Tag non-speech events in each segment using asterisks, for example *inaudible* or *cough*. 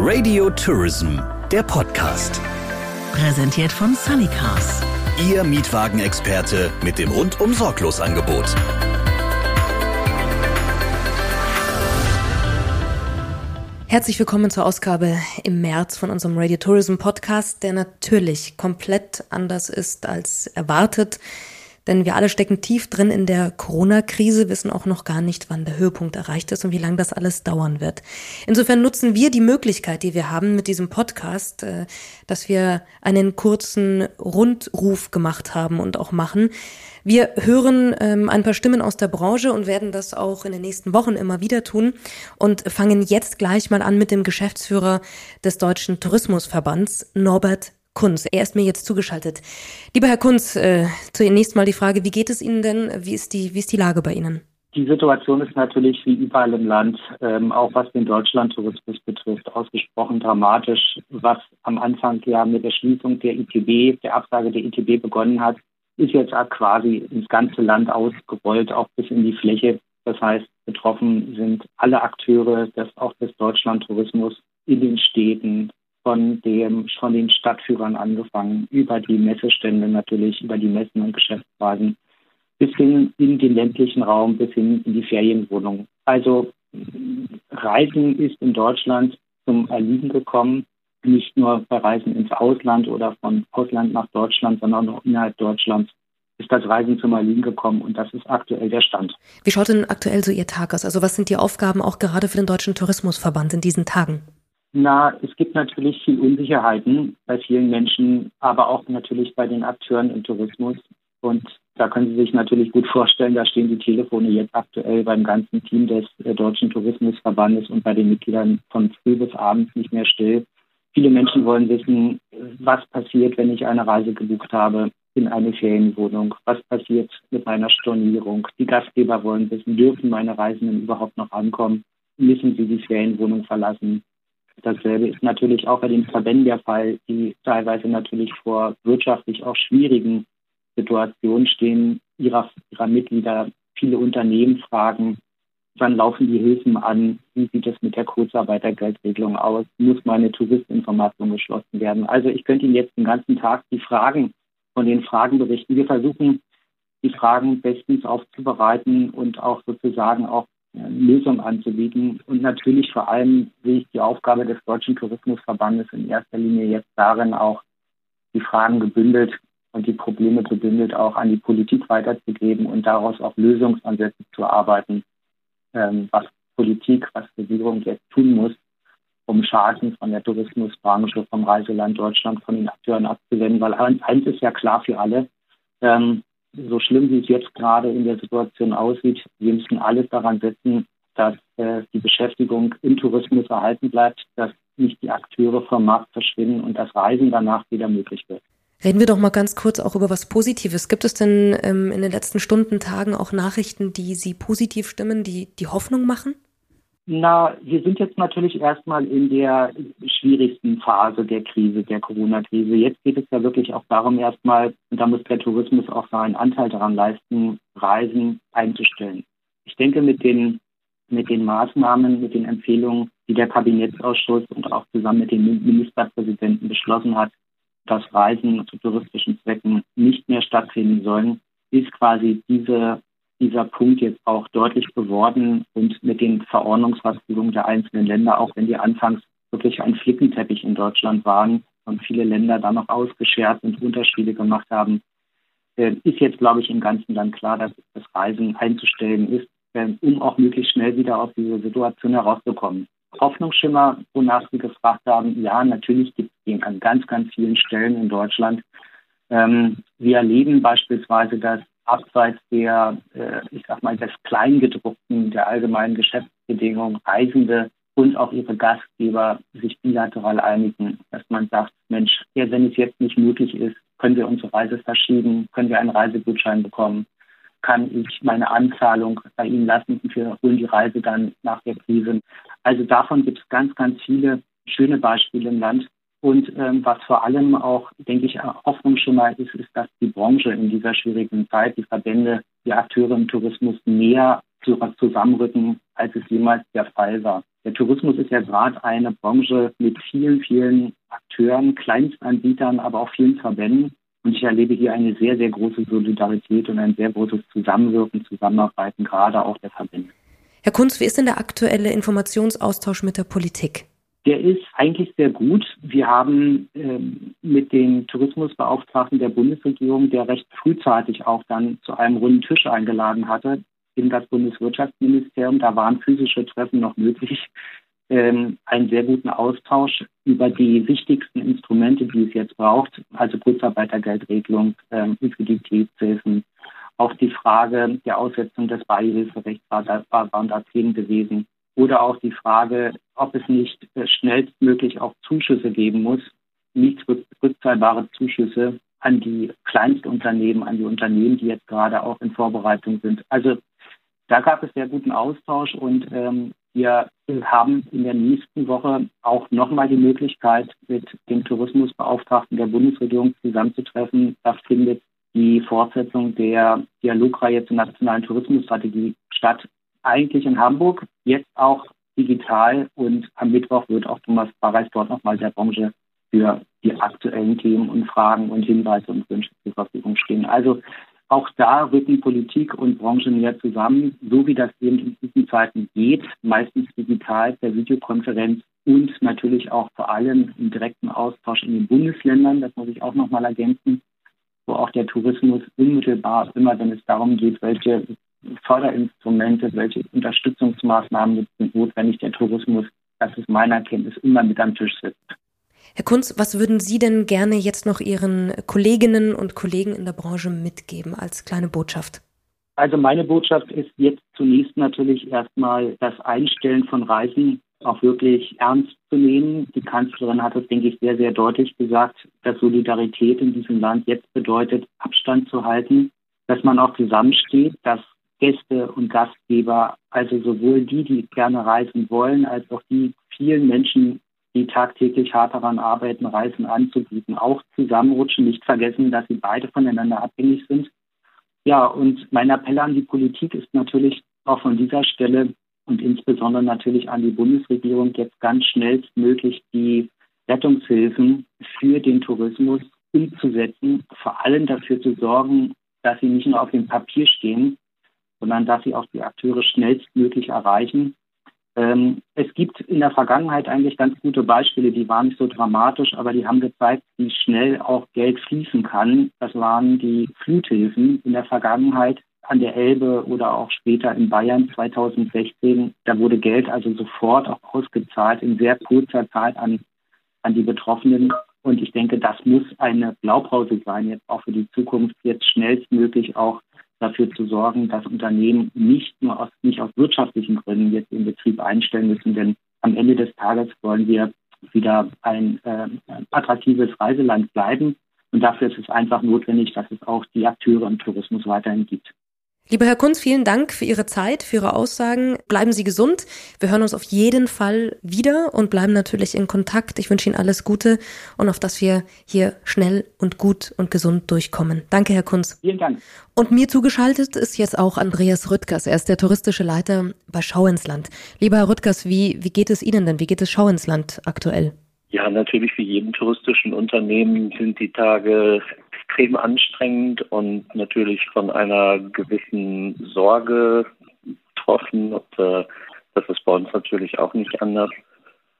Radio Tourism, der Podcast. Präsentiert von Sunnycars. Ihr Mietwagenexperte mit dem rundum sorglos Angebot. Herzlich willkommen zur Ausgabe im März von unserem Radio Tourism Podcast, der natürlich komplett anders ist als erwartet. Denn wir alle stecken tief drin in der Corona-Krise, wissen auch noch gar nicht, wann der Höhepunkt erreicht ist und wie lange das alles dauern wird. Insofern nutzen wir die Möglichkeit, die wir haben mit diesem Podcast, äh, dass wir einen kurzen Rundruf gemacht haben und auch machen. Wir hören ähm, ein paar Stimmen aus der Branche und werden das auch in den nächsten Wochen immer wieder tun und fangen jetzt gleich mal an mit dem Geschäftsführer des Deutschen Tourismusverbands, Norbert Kunz. Er ist mir jetzt zugeschaltet. Lieber Herr Kunz, äh, zunächst mal die Frage, wie geht es Ihnen denn? Wie ist die, wie ist die Lage bei Ihnen? Die Situation ist natürlich wie überall im Land, ähm, auch was den Deutschlandtourismus betrifft, ausgesprochen dramatisch. Was am Anfang ja mit der Schließung der ITB, der Absage der ITB begonnen hat, ist jetzt quasi ins ganze Land ausgerollt, auch bis in die Fläche. Das heißt, betroffen sind alle Akteure, das auch des Deutschlandtourismus in den Städten, von dem, von den Stadtführern angefangen, über die Messestände natürlich, über die Messen und Geschäftsreisen, bis hin in den ländlichen Raum, bis hin in die Ferienwohnungen. Also Reisen ist in Deutschland zum Erliegen gekommen, nicht nur bei Reisen ins Ausland oder von Ausland nach Deutschland, sondern auch innerhalb Deutschlands ist das Reisen zum Erliegen gekommen und das ist aktuell der Stand. Wie schaut denn aktuell so Ihr Tag aus? Also was sind die Aufgaben auch gerade für den Deutschen Tourismusverband in diesen Tagen? Na, es gibt natürlich viel Unsicherheiten bei vielen Menschen, aber auch natürlich bei den Akteuren im Tourismus. Und da können Sie sich natürlich gut vorstellen, da stehen die Telefone jetzt aktuell beim ganzen Team des äh, Deutschen Tourismusverbandes und bei den Mitgliedern von früh bis abends nicht mehr still. Viele Menschen wollen wissen, was passiert, wenn ich eine Reise gebucht habe in eine Ferienwohnung? Was passiert mit meiner Stornierung? Die Gastgeber wollen wissen, dürfen meine Reisenden überhaupt noch ankommen? Müssen sie die Ferienwohnung verlassen? Dasselbe ist natürlich auch bei den Verbänden der Fall, die teilweise natürlich vor wirtschaftlich auch schwierigen Situationen stehen, ihrer, ihrer Mitglieder. Viele Unternehmen fragen, wann laufen die Hilfen an? Wie sieht es mit der Kurzarbeitergeldregelung aus? Muss meine Touristinformation geschlossen werden? Also ich könnte Ihnen jetzt den ganzen Tag die Fragen von den Fragen berichten. Wir versuchen, die Fragen bestens aufzubereiten und auch sozusagen auch Lösung anzubieten. Und natürlich vor allem sehe ich die Aufgabe des Deutschen Tourismusverbandes in erster Linie jetzt darin, auch die Fragen gebündelt und die Probleme gebündelt auch an die Politik weiterzugeben und daraus auch Lösungsansätze zu arbeiten, ähm, was Politik, was Regierung jetzt tun muss, um Schaden von der Tourismusbranche, vom Reiseland Deutschland, von den Akteuren abzuwenden. Weil eins ist ja klar für alle, ähm, so schlimm wie es jetzt gerade in der Situation aussieht, wir müssen alles daran setzen, dass äh, die Beschäftigung im Tourismus erhalten bleibt, dass nicht die Akteure vom Markt verschwinden und das Reisen danach wieder möglich wird. Reden wir doch mal ganz kurz auch über was Positives. Gibt es denn ähm, in den letzten Stunden, Tagen auch Nachrichten, die Sie positiv stimmen, die die Hoffnung machen? Na, wir sind jetzt natürlich erstmal in der schwierigsten Phase der Krise, der Corona-Krise. Jetzt geht es ja wirklich auch darum, erstmal, und da muss der Tourismus auch seinen Anteil daran leisten, Reisen einzustellen. Ich denke, mit den, mit den Maßnahmen, mit den Empfehlungen, die der Kabinettsausschuss und auch zusammen mit den Ministerpräsidenten beschlossen hat, dass Reisen zu touristischen Zwecken nicht mehr stattfinden sollen, ist quasi diese dieser Punkt jetzt auch deutlich geworden und mit den Verordnungsfestlegungen der einzelnen Länder, auch wenn die anfangs wirklich ein Flickenteppich in Deutschland waren und viele Länder dann noch ausgeschert und Unterschiede gemacht haben, äh, ist jetzt, glaube ich, im ganzen Land klar, dass das Reisen einzustellen ist, äh, um auch möglichst schnell wieder aus dieser Situation herauszukommen. Hoffnungsschimmer, wonach Sie gefragt haben, ja, natürlich gibt es den an ganz, ganz vielen Stellen in Deutschland. Ähm, wir erleben beispielsweise, dass abseits der, äh, ich sag mal, des Kleingedruckten der allgemeinen Geschäftsbedingungen Reisende und auch ihre Gastgeber sich bilateral einigen, dass man sagt, Mensch, ja, wenn es jetzt nicht möglich ist, können wir unsere Reise verschieben, können wir einen Reisegutschein bekommen, kann ich meine Anzahlung bei Ihnen lassen und wir holen die Reise dann nach der Krise. Also davon gibt es ganz, ganz viele schöne Beispiele im Land. Und ähm, was vor allem auch, denke ich, Hoffnung schon mal ist, ist, dass die Branche in dieser schwierigen Zeit, die Verbände, die Akteure im Tourismus näher zusammenrücken, als es jemals der Fall war. Der Tourismus ist ja gerade eine Branche mit vielen, vielen Akteuren, Kleinstanbietern, aber auch vielen Verbänden. Und ich erlebe hier eine sehr, sehr große Solidarität und ein sehr großes Zusammenwirken, Zusammenarbeiten, gerade auch der Verbände. Herr Kunz, wie ist denn der aktuelle Informationsaustausch mit der Politik? Der ist eigentlich sehr gut. Wir haben ähm, mit dem Tourismusbeauftragten der Bundesregierung, der recht frühzeitig auch dann zu einem runden Tisch eingeladen hatte, in das Bundeswirtschaftsministerium, da waren physische Treffen noch möglich, ähm, einen sehr guten Austausch über die wichtigsten Instrumente, die es jetzt braucht, also Kurzarbeitergeldregelung, ähm, Liquiditätshilfen, auch die Frage der Aussetzung des Beihilferechts war, da, waren da Themen gewesen. Oder auch die Frage, ob es nicht äh, schnellstmöglich auch Zuschüsse geben muss, nicht rückzahlbare Zuschüsse an die Kleinstunternehmen, an die Unternehmen, die jetzt gerade auch in Vorbereitung sind. Also da gab es sehr guten Austausch und ähm, wir haben in der nächsten Woche auch nochmal die Möglichkeit, mit dem Tourismusbeauftragten der Bundesregierung zusammenzutreffen. Da findet die Fortsetzung der Dialogreihe zur nationalen Tourismusstrategie statt. Eigentlich in Hamburg, jetzt auch digital und am Mittwoch wird auch Thomas Barreis dort nochmal der Branche für die aktuellen Themen und Fragen und Hinweise und Wünsche zur Verfügung stehen. Also auch da rücken Politik und Branche näher zusammen, so wie das eben in diesen Zeiten geht, meistens digital per Videokonferenz und natürlich auch vor allem im direkten Austausch in den Bundesländern, das muss ich auch nochmal ergänzen, wo auch der Tourismus unmittelbar, immer wenn es darum geht, welche Förderinstrumente, welche Unterstützungsmaßnahmen sind notwendig, der Tourismus, das ist meiner Kenntnis, immer mit am Tisch sitzt. Herr Kunz, was würden Sie denn gerne jetzt noch Ihren Kolleginnen und Kollegen in der Branche mitgeben als kleine Botschaft? Also meine Botschaft ist jetzt zunächst natürlich erstmal das Einstellen von Reisen auch wirklich ernst zu nehmen. Die Kanzlerin hat es, denke ich, sehr, sehr deutlich gesagt, dass Solidarität in diesem Land jetzt bedeutet, Abstand zu halten, dass man auch zusammensteht, dass Gäste und Gastgeber, also sowohl die, die gerne reisen wollen, als auch die vielen Menschen, die tagtäglich hart daran arbeiten, Reisen anzubieten, auch zusammenrutschen, nicht vergessen, dass sie beide voneinander abhängig sind. Ja, und mein Appell an die Politik ist natürlich auch von dieser Stelle und insbesondere natürlich an die Bundesregierung jetzt ganz schnellstmöglich die Rettungshilfen für den Tourismus umzusetzen, vor allem dafür zu sorgen, dass sie nicht nur auf dem Papier stehen, sondern dass sie auch die Akteure schnellstmöglich erreichen ähm, es gibt in der Vergangenheit eigentlich ganz gute Beispiele, die waren nicht so dramatisch, aber die haben gezeigt, wie schnell auch Geld fließen kann. Das waren die Fluthilfen in der Vergangenheit an der Elbe oder auch später in Bayern 2016. Da wurde Geld also sofort auch ausgezahlt in sehr kurzer Zeit an, an die Betroffenen. Und ich denke, das muss eine Blaupause sein, jetzt auch für die Zukunft, jetzt schnellstmöglich auch dafür zu sorgen, dass Unternehmen nicht nur aus, nicht aus wirtschaftlichen Gründen jetzt den Betrieb einstellen müssen, denn am Ende des Tages wollen wir wieder ein äh, attraktives Reiseland bleiben. Und dafür ist es einfach notwendig, dass es auch die Akteure im Tourismus weiterhin gibt. Lieber Herr Kunz, vielen Dank für Ihre Zeit, für Ihre Aussagen. Bleiben Sie gesund. Wir hören uns auf jeden Fall wieder und bleiben natürlich in Kontakt. Ich wünsche Ihnen alles Gute und auf dass wir hier schnell und gut und gesund durchkommen. Danke, Herr Kunz. Vielen Dank. Und mir zugeschaltet ist jetzt auch Andreas Rüttgers. Er ist der touristische Leiter bei Schau ins Land. Lieber Herr Rüttgers, wie, wie geht es Ihnen denn? Wie geht es Schau ins Land aktuell? Ja, natürlich wie jedem touristischen Unternehmen sind die Tage extrem anstrengend und natürlich von einer gewissen Sorge betroffen. Und, äh, das ist bei uns natürlich auch nicht anders.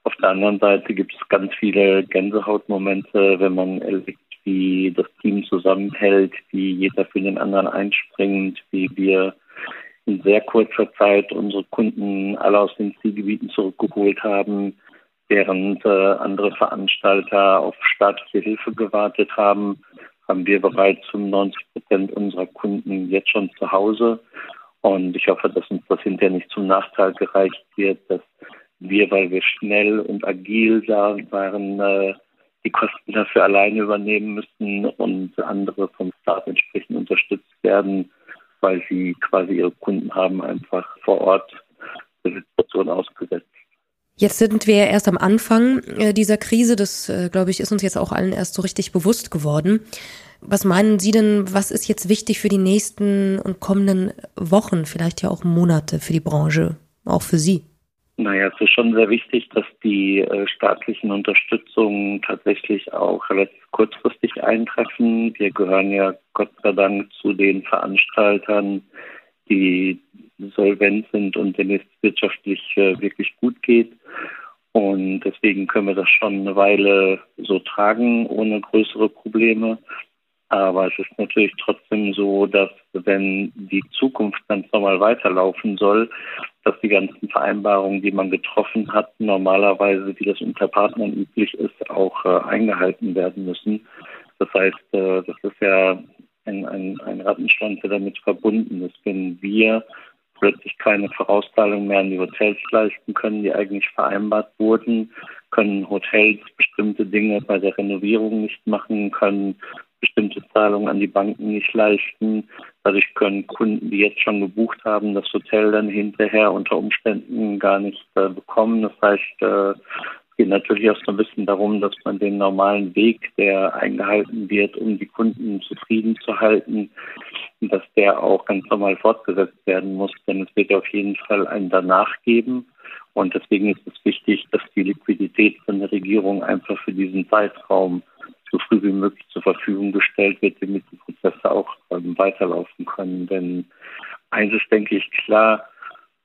Auf der anderen Seite gibt es ganz viele Gänsehautmomente, wenn man erlebt, wie das Team zusammenhält, wie jeder für den anderen einspringt, wie wir in sehr kurzer Zeit unsere Kunden alle aus den Zielgebieten zurückgeholt haben, während äh, andere Veranstalter auf staatliche Hilfe gewartet haben haben wir bereits 95 Prozent unserer Kunden jetzt schon zu Hause. Und ich hoffe, dass uns das hinterher nicht zum Nachteil gereicht wird, dass wir, weil wir schnell und agil da waren, äh, die Kosten dafür alleine übernehmen müssen und andere vom Staat entsprechend unterstützt werden, weil sie quasi ihre Kunden haben einfach vor Ort der Situation ausgesetzt. Jetzt sind wir erst am Anfang äh, dieser Krise. Das, äh, glaube ich, ist uns jetzt auch allen erst so richtig bewusst geworden. Was meinen Sie denn, was ist jetzt wichtig für die nächsten und kommenden Wochen, vielleicht ja auch Monate für die Branche, auch für Sie? Naja, es ist schon sehr wichtig, dass die äh, staatlichen Unterstützungen tatsächlich auch relativ kurzfristig eintreffen. Wir gehören ja Gott sei Dank zu den Veranstaltern, die solvent sind und denen es wirtschaftlich äh, wirklich gut geht. Und deswegen können wir das schon eine Weile so tragen, ohne größere Probleme. Aber es ist natürlich trotzdem so, dass wenn die Zukunft ganz normal weiterlaufen soll, dass die ganzen Vereinbarungen, die man getroffen hat, normalerweise, wie das unter Partnern üblich ist, auch äh, eingehalten werden müssen. Das heißt, äh, das ist ja ein, ein, ein Rattenschwanz, der damit verbunden ist. Wenn wir plötzlich keine Vorauszahlungen mehr an die Hotels leisten können, die eigentlich vereinbart wurden, können Hotels bestimmte Dinge bei der Renovierung nicht machen, können bestimmte Zahlungen an die Banken nicht leisten. Dadurch können Kunden, die jetzt schon gebucht haben, das Hotel dann hinterher unter Umständen gar nicht äh, bekommen. Das heißt, äh, es geht natürlich auch so ein bisschen darum, dass man den normalen Weg, der eingehalten wird, um die Kunden zufrieden zu halten, dass der auch ganz normal fortgesetzt werden muss. Denn es wird auf jeden Fall einen danach geben. Und deswegen ist es wichtig, dass die Liquidität von der Regierung einfach für diesen Zeitraum so früh wie möglich zur Verfügung gestellt wird, damit die Prozesse auch ähm, weiterlaufen können. Denn eins ist, denke ich, klar,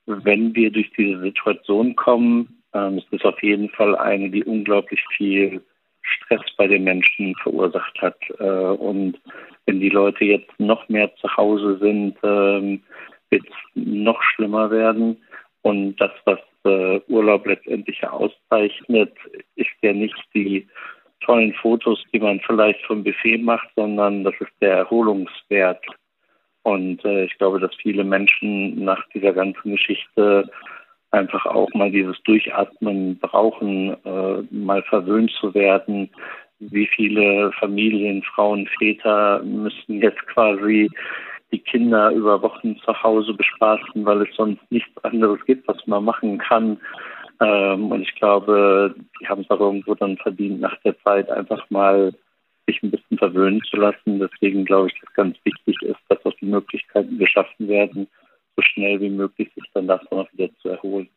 wenn wir durch diese Situation kommen, ähm, ist es auf jeden Fall eine, die unglaublich viel Stress bei den Menschen verursacht hat. Äh, und wenn die Leute jetzt noch mehr zu Hause sind, ähm, wird es noch schlimmer werden. Und das, was äh, Urlaub letztendlich auszeichnet, ist ja nicht die tollen Fotos, die man vielleicht vom Buffet macht, sondern das ist der Erholungswert. Und äh, ich glaube, dass viele Menschen nach dieser ganzen Geschichte einfach auch mal dieses Durchatmen brauchen, äh, mal verwöhnt zu werden. Wie viele Familien, Frauen, Väter müssen jetzt quasi die Kinder über Wochen zu Hause bespaßen, weil es sonst nichts anderes gibt, was man machen kann. Ähm, und ich glaube, die haben es auch irgendwo dann verdient, nach der Zeit einfach mal sich ein bisschen verwöhnen zu lassen. Deswegen glaube ich, dass ganz wichtig ist, dass auch die Möglichkeiten geschaffen werden, so schnell wie möglich sich dann davon auch wieder zu erholen.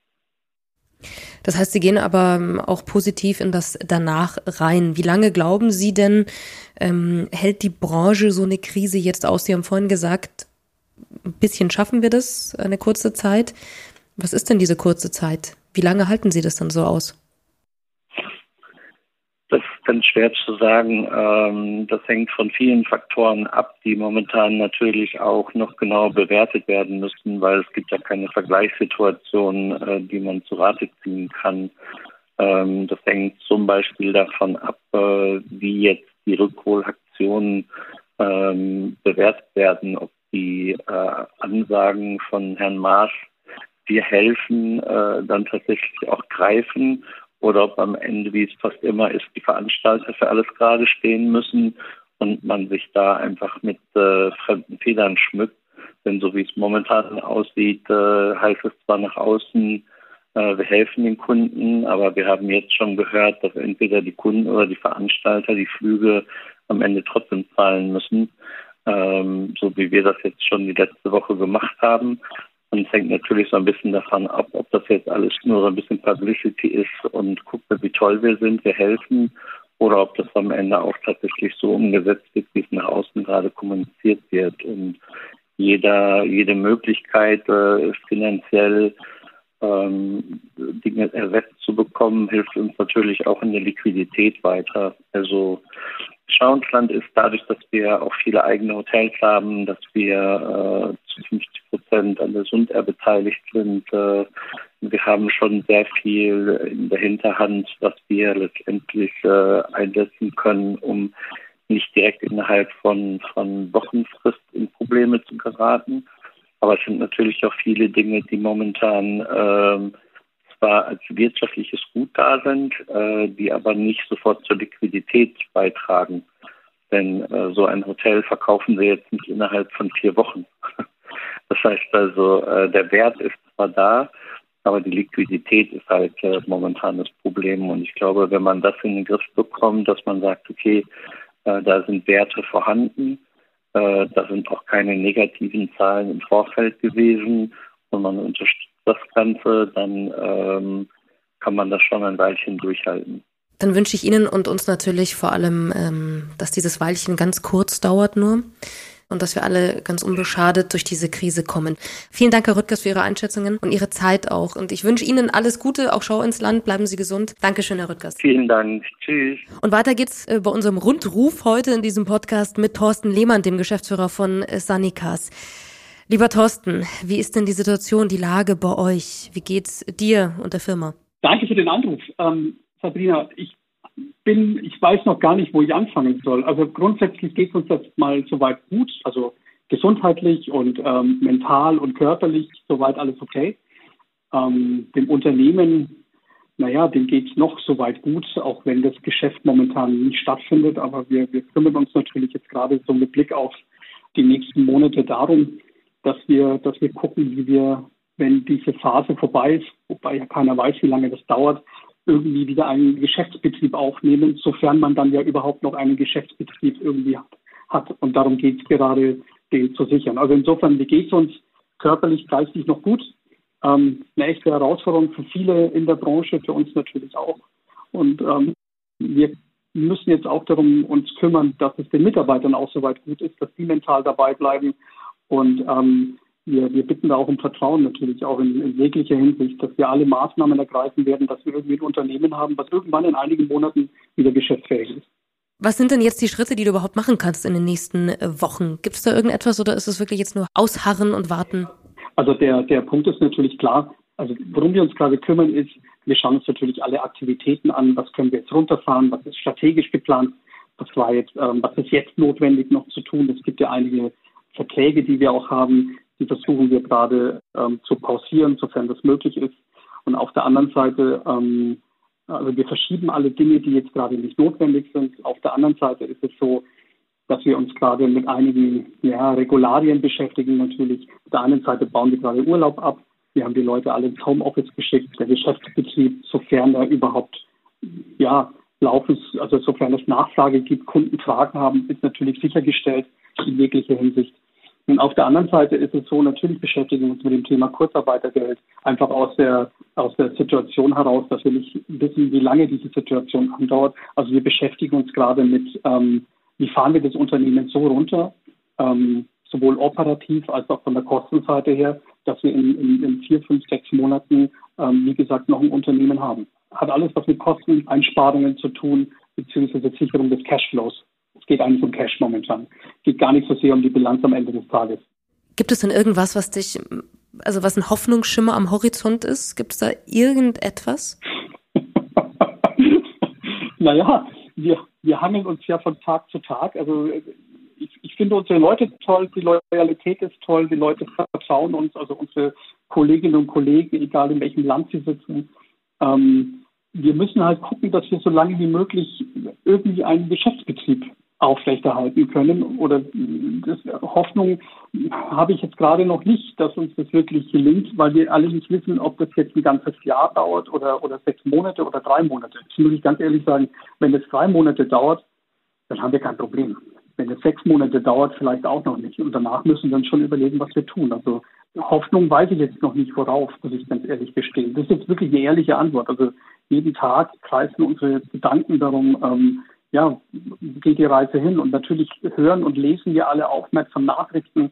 Das heißt, Sie gehen aber ähm, auch positiv in das danach rein. Wie lange glauben Sie denn, ähm, hält die Branche so eine Krise jetzt aus? Sie haben vorhin gesagt, ein bisschen schaffen wir das, eine kurze Zeit. Was ist denn diese kurze Zeit? Wie lange halten Sie das dann so aus? Ganz schwer zu sagen. Ähm, das hängt von vielen Faktoren ab, die momentan natürlich auch noch genauer bewertet werden müssen, weil es gibt ja keine Vergleichssituation, äh, die man zu Rate ziehen kann. Ähm, das hängt zum Beispiel davon ab, äh, wie jetzt die Rückholaktionen ähm, bewertet werden, ob die äh, Ansagen von Herrn Maaß wir helfen, äh, dann tatsächlich auch greifen oder ob am Ende, wie es fast immer ist, die Veranstalter für alles gerade stehen müssen und man sich da einfach mit äh, fremden Federn schmückt. Denn so wie es momentan aussieht, äh, heißt es zwar nach außen, äh, wir helfen den Kunden, aber wir haben jetzt schon gehört, dass entweder die Kunden oder die Veranstalter die Flüge am Ende trotzdem zahlen müssen, ähm, so wie wir das jetzt schon die letzte Woche gemacht haben. Und es hängt natürlich so ein bisschen davon ab, ob das jetzt alles nur so ein bisschen Publicity ist und guckt, wie toll wir sind, wir helfen, oder ob das am Ende auch tatsächlich so umgesetzt wird, wie es nach außen gerade kommuniziert wird. Und jeder, jede Möglichkeit, äh, finanziell ähm, Dinge ersetzt zu bekommen, hilft uns natürlich auch in der Liquidität weiter. Also Schauensland ist dadurch, dass wir auch viele eigene Hotels haben, dass wir äh, zu 50 Prozent an der Sund-Air beteiligt sind. Äh, wir haben schon sehr viel in der Hinterhand, was wir letztendlich äh, einsetzen können, um nicht direkt innerhalb von, von Wochenfrist in Probleme zu geraten. Aber es sind natürlich auch viele Dinge, die momentan äh, zwar als wirtschaftliches Gut da sind, äh, die aber nicht sofort zur Liquidität beitragen. Denn äh, so ein Hotel verkaufen sie jetzt nicht innerhalb von vier Wochen. *laughs* Das heißt also, äh, der Wert ist zwar da, aber die Liquidität ist halt äh, momentan das Problem. Und ich glaube, wenn man das in den Griff bekommt, dass man sagt, okay, äh, da sind Werte vorhanden, Äh, da sind auch keine negativen Zahlen im Vorfeld gewesen und man unterstützt das Ganze, dann ähm, kann man das schon ein Weilchen durchhalten. Dann wünsche ich Ihnen und uns natürlich vor allem, ähm, dass dieses Weilchen ganz kurz dauert nur und dass wir alle ganz unbeschadet durch diese Krise kommen. Vielen Dank, Herr Rüttgers, für Ihre Einschätzungen und Ihre Zeit auch. Und ich wünsche Ihnen alles Gute, auch Schau ins Land. Bleiben Sie gesund. Dankeschön, Herr Rüttgers. Vielen Dank. Tschüss. Und weiter geht's äh, bei unserem Rundruf heute in diesem Podcast mit Thorsten Lehmann, dem Geschäftsführer von äh, Sanikas. Lieber Thorsten, wie ist denn die Situation, die Lage bei euch? Wie geht's dir und der Firma? Danke für den Anruf. Ähm, Sabrina, ich bin, ich weiß noch gar nicht, wo ich anfangen soll. Also grundsätzlich geht es uns jetzt mal soweit gut, also gesundheitlich und ähm, mental und körperlich soweit alles okay. Ähm, dem Unternehmen, naja, dem geht es noch soweit gut, auch wenn das Geschäft momentan nicht stattfindet. Aber wir, wir kümmern uns natürlich jetzt gerade so mit Blick auf die nächsten Monate darum, dass wir, dass wir gucken, wie wir, wenn diese Phase vorbei ist, wobei ja keiner weiß, wie lange das dauert, irgendwie wieder einen Geschäftsbetrieb aufnehmen, sofern man dann ja überhaupt noch einen Geschäftsbetrieb irgendwie hat. Und darum geht es gerade, den zu sichern. Also insofern, wie geht es uns körperlich, geistig noch gut? Ähm, eine echte Herausforderung für viele in der Branche, für uns natürlich auch. Und ähm, wir müssen jetzt auch darum uns kümmern, dass es den Mitarbeitern auch soweit gut ist, dass die mental dabei bleiben. Und ähm, wir, wir bitten da auch um Vertrauen natürlich auch in, in jeglicher Hinsicht, dass wir alle Maßnahmen ergreifen werden, dass wir irgendwie ein Unternehmen haben, was irgendwann in einigen Monaten wieder geschäftsfähig ist. Was sind denn jetzt die Schritte, die du überhaupt machen kannst in den nächsten äh, Wochen? Gibt es da irgendetwas oder ist es wirklich jetzt nur ausharren und warten? Also der, der Punkt ist natürlich klar. Also worum wir uns gerade kümmern ist, wir schauen uns natürlich alle Aktivitäten an. Was können wir jetzt runterfahren? Was ist strategisch geplant? Was war jetzt, ähm, was ist jetzt notwendig noch zu tun? Es gibt ja einige Verträge, die wir auch haben, die versuchen wir gerade ähm, zu pausieren, sofern das möglich ist. Und auf der anderen Seite, ähm, also wir verschieben alle Dinge, die jetzt gerade nicht notwendig sind. Auf der anderen Seite ist es so, dass wir uns gerade mit einigen ja, Regularien beschäftigen natürlich. Auf der einen Seite bauen wir gerade Urlaub ab. Wir haben die Leute alle ins Homeoffice geschickt. Der Geschäftsbetrieb, sofern er überhaupt ja, laufen, also sofern es Nachfrage gibt, Kunden Fragen haben, ist natürlich sichergestellt in jeglicher Hinsicht. Und auf der anderen Seite ist es so, natürlich beschäftigen wir uns mit dem Thema Kurzarbeitergeld, einfach aus der, aus der Situation heraus, dass wir nicht wissen, wie lange diese Situation andauert. Also wir beschäftigen uns gerade mit, ähm, wie fahren wir das Unternehmen so runter, ähm, sowohl operativ als auch von der Kostenseite her, dass wir in, in, in vier, fünf, sechs Monaten, ähm, wie gesagt, noch ein Unternehmen haben. Hat alles was mit Kosteneinsparungen zu tun, beziehungsweise Sicherung des Cashflows. Es geht eigentlich um Cash momentan. Es geht gar nicht so sehr um die Bilanz am Ende des Tages. Gibt es denn irgendwas, was dich, also was ein Hoffnungsschimmer am Horizont ist? Gibt es da irgendetwas? *laughs* naja, wir, wir hangeln uns ja von Tag zu Tag. Also ich, ich finde unsere Leute toll, die Loyalität ist toll, die Leute vertrauen uns, also unsere Kolleginnen und Kollegen, egal in welchem Land sie sitzen. Ähm, wir müssen halt gucken, dass wir so lange wie möglich irgendwie einen Geschäftsbetrieb aufrechterhalten können. Oder das, Hoffnung habe ich jetzt gerade noch nicht, dass uns das wirklich gelingt, weil wir alle nicht wissen, ob das jetzt ein ganzes Jahr dauert oder, oder sechs Monate oder drei Monate. Das muss ich ganz ehrlich sagen, wenn es drei Monate dauert, dann haben wir kein Problem. Wenn es sechs Monate dauert, vielleicht auch noch nicht. Und danach müssen wir uns schon überlegen, was wir tun. Also Hoffnung weiß ich jetzt noch nicht worauf, muss ich ganz ehrlich gestehen. Das ist jetzt wirklich eine ehrliche Antwort. Also jeden Tag kreisen unsere Gedanken darum, ähm, ja, geht die Reise hin? Und natürlich hören und lesen wir alle aufmerksam Nachrichten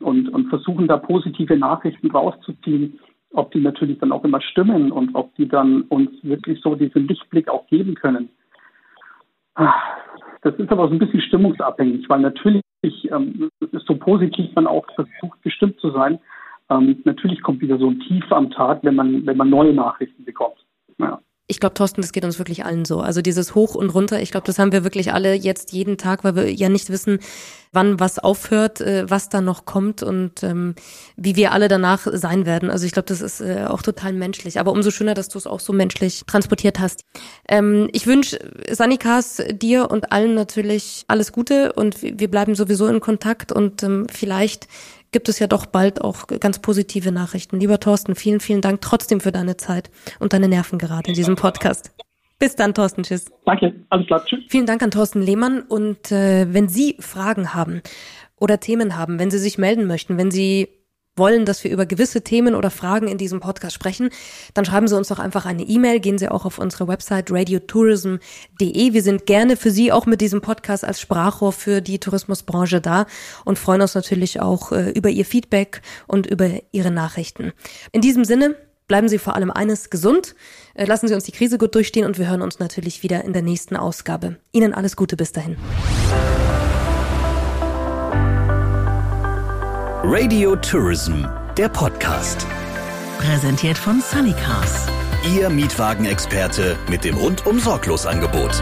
und, und versuchen da positive Nachrichten rauszuziehen, ob die natürlich dann auch immer stimmen und ob die dann uns wirklich so diesen Lichtblick auch geben können. Das ist aber so ein bisschen stimmungsabhängig, weil natürlich ähm, so positiv man auch versucht, gestimmt zu sein, ähm, natürlich kommt wieder so ein Tief am Tag, wenn man, wenn man neue Nachrichten bekommt. Ja. Ich glaube, Thorsten, das geht uns wirklich allen so. Also dieses Hoch und runter, ich glaube, das haben wir wirklich alle jetzt jeden Tag, weil wir ja nicht wissen, wann was aufhört, äh, was da noch kommt und ähm, wie wir alle danach sein werden. Also ich glaube, das ist äh, auch total menschlich. Aber umso schöner, dass du es auch so menschlich transportiert hast. Ähm, ich wünsche Sanikas dir und allen natürlich alles Gute und wir bleiben sowieso in Kontakt und ähm, vielleicht gibt es ja doch bald auch ganz positive Nachrichten. Lieber Thorsten, vielen, vielen Dank trotzdem für deine Zeit und deine Nerven gerade in diesem Podcast. Bis dann, Thorsten. Tschüss. Danke. Alles klar. Tschüss. Vielen Dank an Thorsten Lehmann. Und äh, wenn Sie Fragen haben, oder Themen haben, wenn Sie sich melden möchten, wenn Sie wollen, dass wir über gewisse Themen oder Fragen in diesem Podcast sprechen, dann schreiben Sie uns doch einfach eine E-Mail. Gehen Sie auch auf unsere Website radiotourism.de. Wir sind gerne für Sie auch mit diesem Podcast als Sprachrohr für die Tourismusbranche da und freuen uns natürlich auch äh, über Ihr Feedback und über Ihre Nachrichten. In diesem Sinne, bleiben Sie vor allem eines gesund, äh, lassen Sie uns die Krise gut durchstehen und wir hören uns natürlich wieder in der nächsten Ausgabe. Ihnen alles Gute bis dahin. Radio Tourism, der Podcast. Präsentiert von Sunnycars. Ihr Mietwagenexperte mit dem rundum sorglos Angebot.